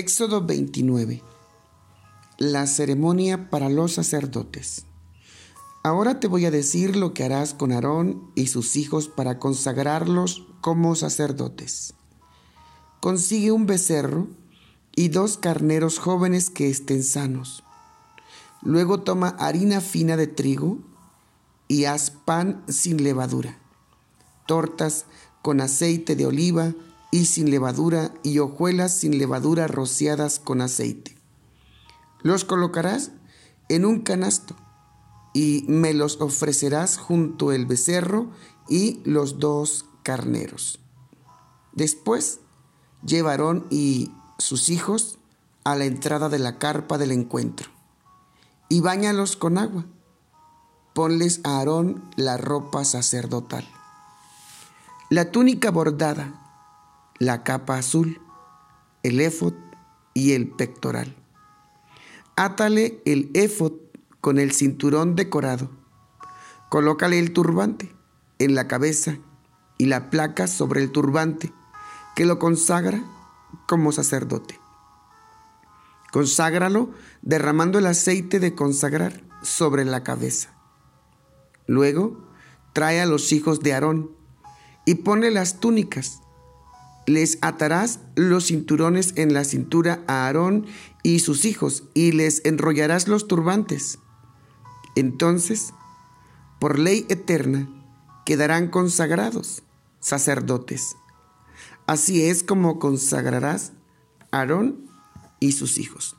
Éxodo 29. La ceremonia para los sacerdotes. Ahora te voy a decir lo que harás con Aarón y sus hijos para consagrarlos como sacerdotes. Consigue un becerro y dos carneros jóvenes que estén sanos. Luego toma harina fina de trigo y haz pan sin levadura, tortas con aceite de oliva y sin levadura y hojuelas sin levadura rociadas con aceite. Los colocarás en un canasto y me los ofrecerás junto el becerro y los dos carneros. Después llevaron y sus hijos a la entrada de la carpa del encuentro y báñalos con agua. Ponles a Aarón la ropa sacerdotal. La túnica bordada la capa azul, el éfod y el pectoral. Átale el éfod con el cinturón decorado. Colócale el turbante en la cabeza y la placa sobre el turbante que lo consagra como sacerdote. Conságralo derramando el aceite de consagrar sobre la cabeza. Luego trae a los hijos de Aarón y pone las túnicas les atarás los cinturones en la cintura a Aarón y sus hijos, y les enrollarás los turbantes. Entonces, por ley eterna, quedarán consagrados sacerdotes. Así es como consagrarás a Aarón y sus hijos.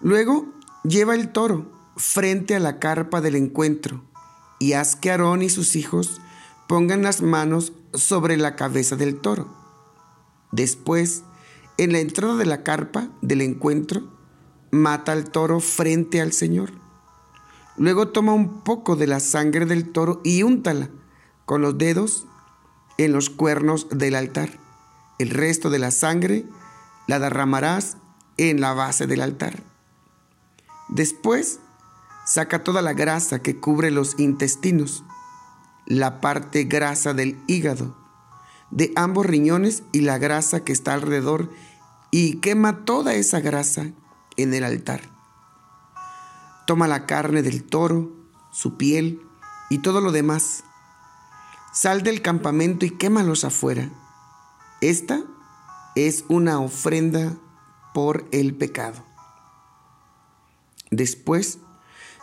Luego lleva el toro frente a la carpa del encuentro y haz que Aarón y sus hijos pongan las manos sobre la cabeza del toro Después, en la entrada de la carpa del encuentro, mata al toro frente al Señor. Luego toma un poco de la sangre del toro y úntala con los dedos en los cuernos del altar. El resto de la sangre la derramarás en la base del altar. Después, saca toda la grasa que cubre los intestinos, la parte grasa del hígado, de ambos riñones y la grasa que está alrededor y quema toda esa grasa en el altar. Toma la carne del toro, su piel y todo lo demás. Sal del campamento y quémalos afuera. Esta es una ofrenda por el pecado. Después,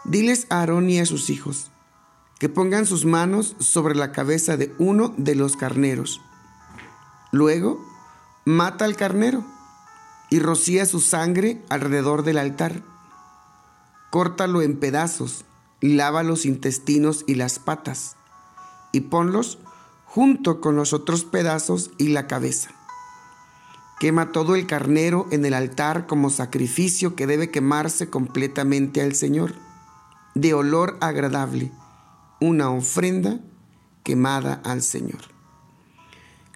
diles a Aarón y a sus hijos que pongan sus manos sobre la cabeza de uno de los carneros Luego, mata al carnero y rocía su sangre alrededor del altar. Córtalo en pedazos, lava los intestinos y las patas, y ponlos junto con los otros pedazos y la cabeza. Quema todo el carnero en el altar como sacrificio que debe quemarse completamente al Señor, de olor agradable, una ofrenda quemada al Señor.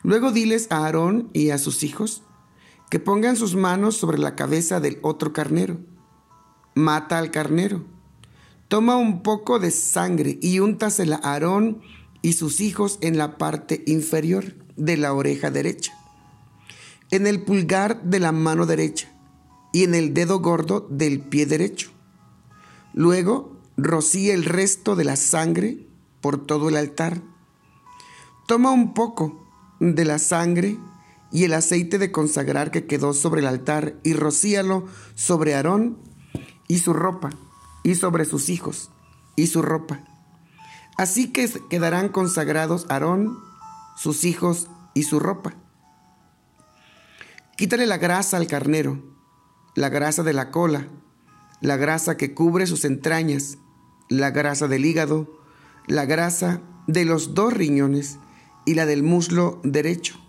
Luego diles a Aarón y a sus hijos que pongan sus manos sobre la cabeza del otro carnero. Mata al carnero. Toma un poco de sangre y úntasela a Aarón y sus hijos en la parte inferior de la oreja derecha, en el pulgar de la mano derecha y en el dedo gordo del pie derecho. Luego rocía el resto de la sangre por todo el altar. Toma un poco de la sangre y el aceite de consagrar que quedó sobre el altar y rocíalo sobre Aarón y su ropa y sobre sus hijos y su ropa. Así que quedarán consagrados Aarón, sus hijos y su ropa. Quítale la grasa al carnero, la grasa de la cola, la grasa que cubre sus entrañas, la grasa del hígado, la grasa de los dos riñones y la del muslo derecho.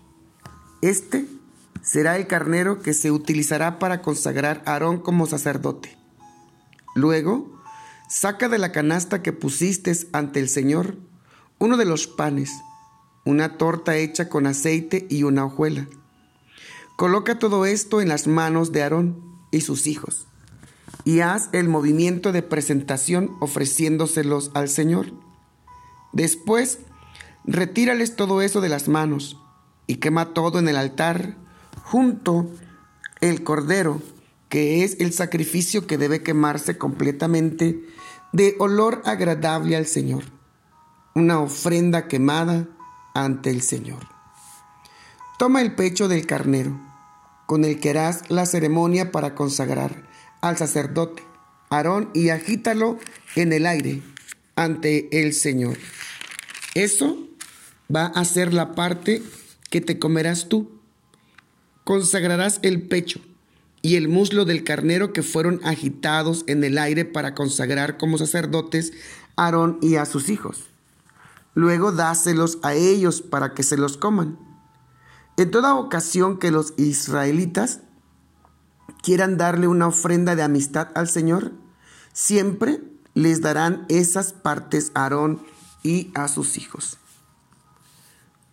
Este será el carnero que se utilizará para consagrar a Aarón como sacerdote. Luego, saca de la canasta que pusiste ante el Señor uno de los panes, una torta hecha con aceite y una hojuela. Coloca todo esto en las manos de Aarón y sus hijos y haz el movimiento de presentación ofreciéndoselos al Señor. Después, retírales todo eso de las manos y quema todo en el altar junto el cordero, que es el sacrificio que debe quemarse completamente de olor agradable al Señor, una ofrenda quemada ante el Señor. Toma el pecho del carnero, con el que harás la ceremonia para consagrar al sacerdote Aarón y agítalo en el aire ante el Señor. Eso va a ser la parte que te comerás tú. Consagrarás el pecho y el muslo del carnero que fueron agitados en el aire para consagrar como sacerdotes a Aarón y a sus hijos. Luego dáselos a ellos para que se los coman. En toda ocasión que los israelitas quieran darle una ofrenda de amistad al Señor, siempre les darán esas partes a Aarón y a sus hijos.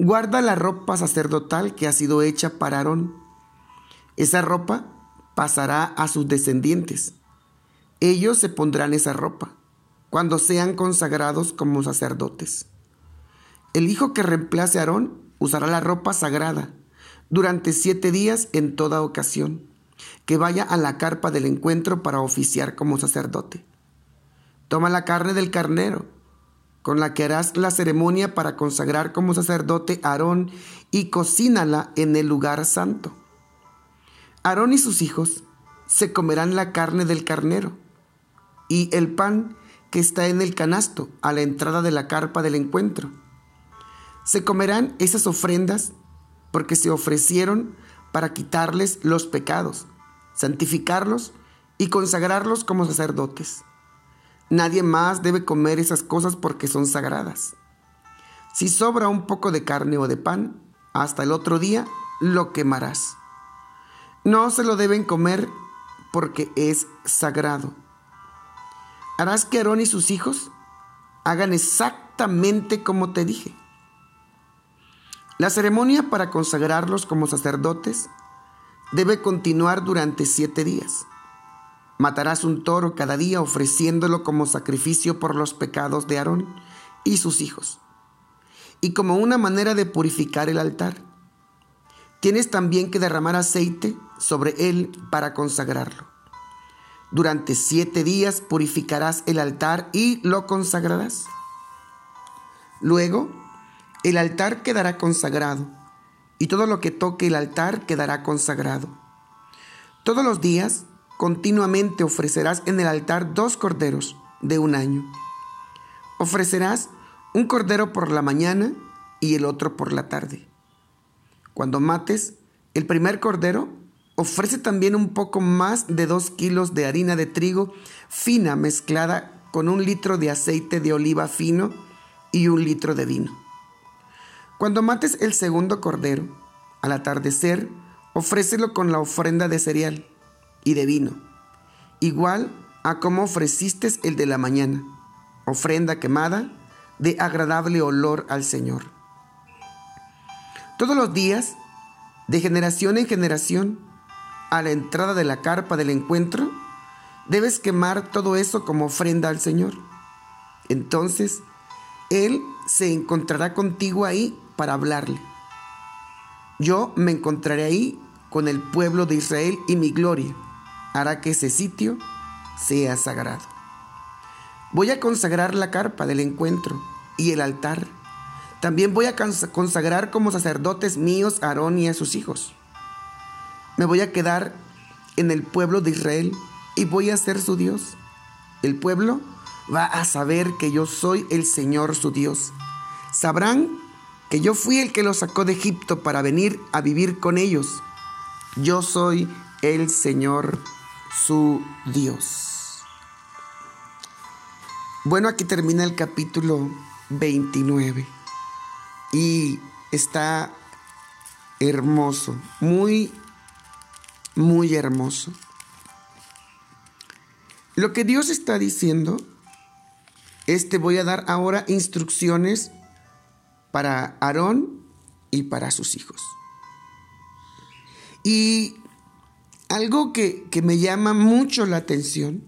Guarda la ropa sacerdotal que ha sido hecha para Aarón. Esa ropa pasará a sus descendientes. Ellos se pondrán esa ropa cuando sean consagrados como sacerdotes. El hijo que reemplace a Aarón usará la ropa sagrada durante siete días en toda ocasión, que vaya a la carpa del encuentro para oficiar como sacerdote. Toma la carne del carnero, con la que harás la ceremonia para consagrar como sacerdote a Aarón, y cocínala en el lugar santo. Aarón y sus hijos se comerán la carne del carnero y el pan que está en el canasto a la entrada de la carpa del encuentro. Se comerán esas ofrendas porque se ofrecieron para quitarles los pecados, santificarlos y consagrarlos como sacerdotes. Nadie más debe comer esas cosas porque son sagradas. Si sobra un poco de carne o de pan, hasta el otro día lo quemarás. No se lo deben comer porque es sagrado. Harás que Aarón y sus hijos hagan exactamente como te dije. La ceremonia para consagrarlos como sacerdotes debe continuar durante siete días. Matarás un toro cada día ofreciéndolo como sacrificio por los pecados de Aarón y sus hijos, y como una manera de purificar el altar. Tienes también que derramar aceite sobre él para consagrarlo. Durante siete días purificarás el altar y lo consagrarás. Luego, el altar quedará consagrado, y todo lo que toque el altar quedará consagrado. Todos los días continuamente ofrecerás en el altar dos corderos de un año. Ofrecerás un cordero por la mañana y el otro por la tarde. Cuando mates el primer cordero, ofrece también un poco más de dos kilos de harina de trigo fina mezclada con un litro de aceite de oliva fino y un litro de vino. Cuando mates el segundo cordero, al atardecer, ofrécelo con la ofrenda de cereal y de vino, igual a como ofreciste el de la mañana, ofrenda quemada de agradable olor al Señor. Todos los días, de generación en generación, a la entrada de la carpa del encuentro, debes quemar todo eso como ofrenda al Señor. Entonces, Él se encontrará contigo ahí para hablarle. Yo me encontraré ahí con el pueblo de Israel y mi gloria hará que ese sitio sea sagrado. Voy a consagrar la carpa del encuentro y el altar. También voy a consagrar como sacerdotes míos a Aarón y a sus hijos. Me voy a quedar en el pueblo de Israel y voy a ser su Dios. El pueblo va a saber que yo soy el Señor su Dios. Sabrán que yo fui el que los sacó de Egipto para venir a vivir con ellos. Yo soy el Señor su Dios. Bueno, aquí termina el capítulo 29 y está hermoso, muy, muy hermoso. Lo que Dios está diciendo es te voy a dar ahora instrucciones para Aarón y para sus hijos. Y algo que, que me llama mucho la atención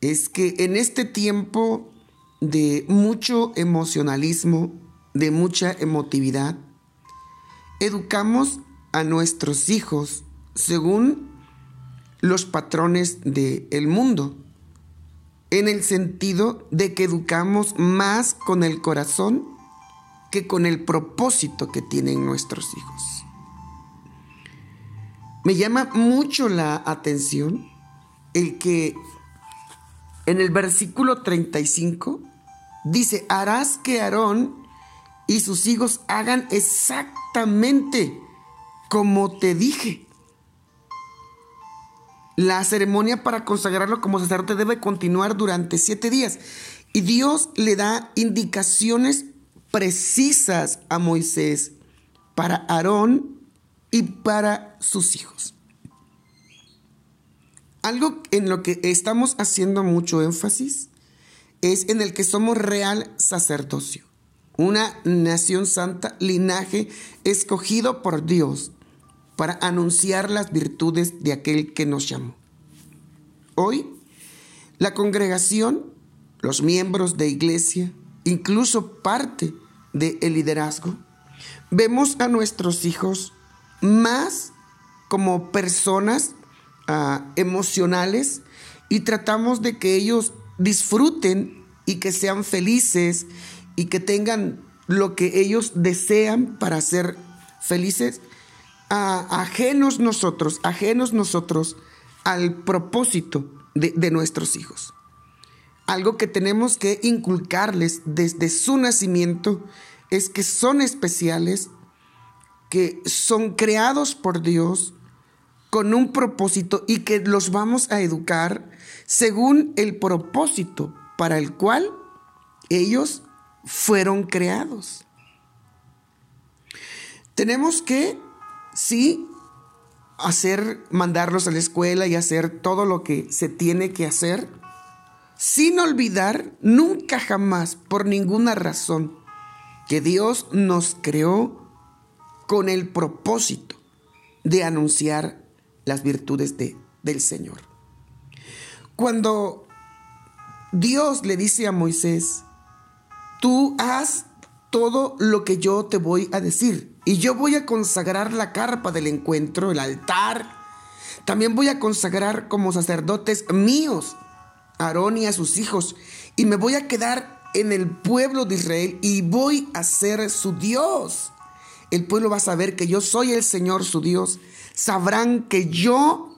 es que en este tiempo de mucho emocionalismo, de mucha emotividad, educamos a nuestros hijos según los patrones del mundo, en el sentido de que educamos más con el corazón que con el propósito que tienen nuestros hijos. Me llama mucho la atención el que en el versículo 35 dice, harás que Aarón y sus hijos hagan exactamente como te dije. La ceremonia para consagrarlo como sacerdote debe continuar durante siete días. Y Dios le da indicaciones precisas a Moisés para Aarón y para sus hijos. Algo en lo que estamos haciendo mucho énfasis es en el que somos real sacerdocio, una nación santa, linaje escogido por Dios para anunciar las virtudes de aquel que nos llamó. Hoy, la congregación, los miembros de iglesia, incluso parte del liderazgo, vemos a nuestros hijos más como personas ah, emocionales y tratamos de que ellos disfruten y que sean felices y que tengan lo que ellos desean para ser felices, ajenos nosotros, ajenos nosotros al propósito de, de nuestros hijos. Algo que tenemos que inculcarles desde su nacimiento es que son especiales que son creados por Dios con un propósito y que los vamos a educar según el propósito para el cual ellos fueron creados. Tenemos que, sí, hacer, mandarlos a la escuela y hacer todo lo que se tiene que hacer, sin olvidar nunca jamás, por ninguna razón, que Dios nos creó con el propósito de anunciar las virtudes de, del Señor. Cuando Dios le dice a Moisés, tú haz todo lo que yo te voy a decir y yo voy a consagrar la carpa del encuentro, el altar, también voy a consagrar como sacerdotes míos a Aarón y a sus hijos y me voy a quedar en el pueblo de Israel y voy a ser su Dios el pueblo va a saber que yo soy el Señor su Dios. Sabrán que yo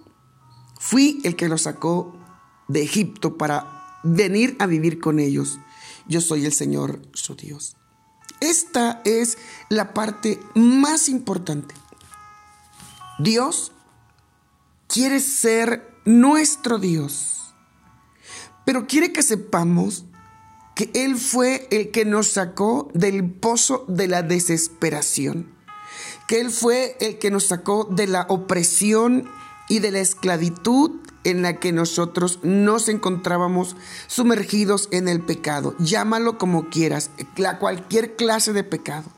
fui el que los sacó de Egipto para venir a vivir con ellos. Yo soy el Señor su Dios. Esta es la parte más importante. Dios quiere ser nuestro Dios, pero quiere que sepamos que Él fue el que nos sacó del pozo de la desesperación, que Él fue el que nos sacó de la opresión y de la esclavitud en la que nosotros nos encontrábamos sumergidos en el pecado. Llámalo como quieras, la cualquier clase de pecado.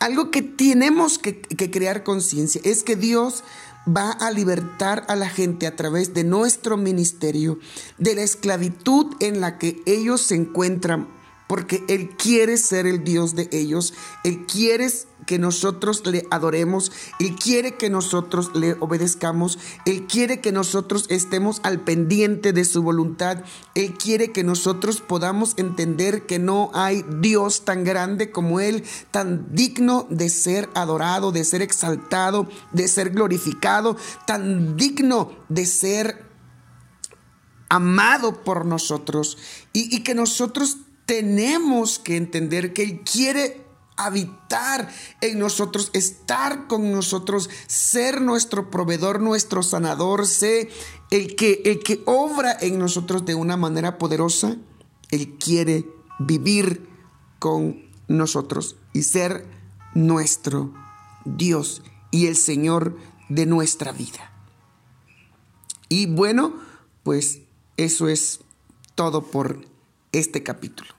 Algo que tenemos que, que crear conciencia es que Dios va a libertar a la gente a través de nuestro ministerio de la esclavitud en la que ellos se encuentran, porque Él quiere ser el Dios de ellos, Él quiere que nosotros le adoremos, Él quiere que nosotros le obedezcamos, Él quiere que nosotros estemos al pendiente de su voluntad, Él quiere que nosotros podamos entender que no hay Dios tan grande como Él, tan digno de ser adorado, de ser exaltado, de ser glorificado, tan digno de ser amado por nosotros. Y, que nosotros tenemos que entender que Él quiere habitar en nosotros, estar con nosotros, ser nuestro proveedor, nuestro sanador, ser el que, el que obra en nosotros de una manera poderosa. Él quiere vivir con nosotros y ser nuestro Dios y el Señor de nuestra vida. Y bueno, pues eso es todo por este capítulo.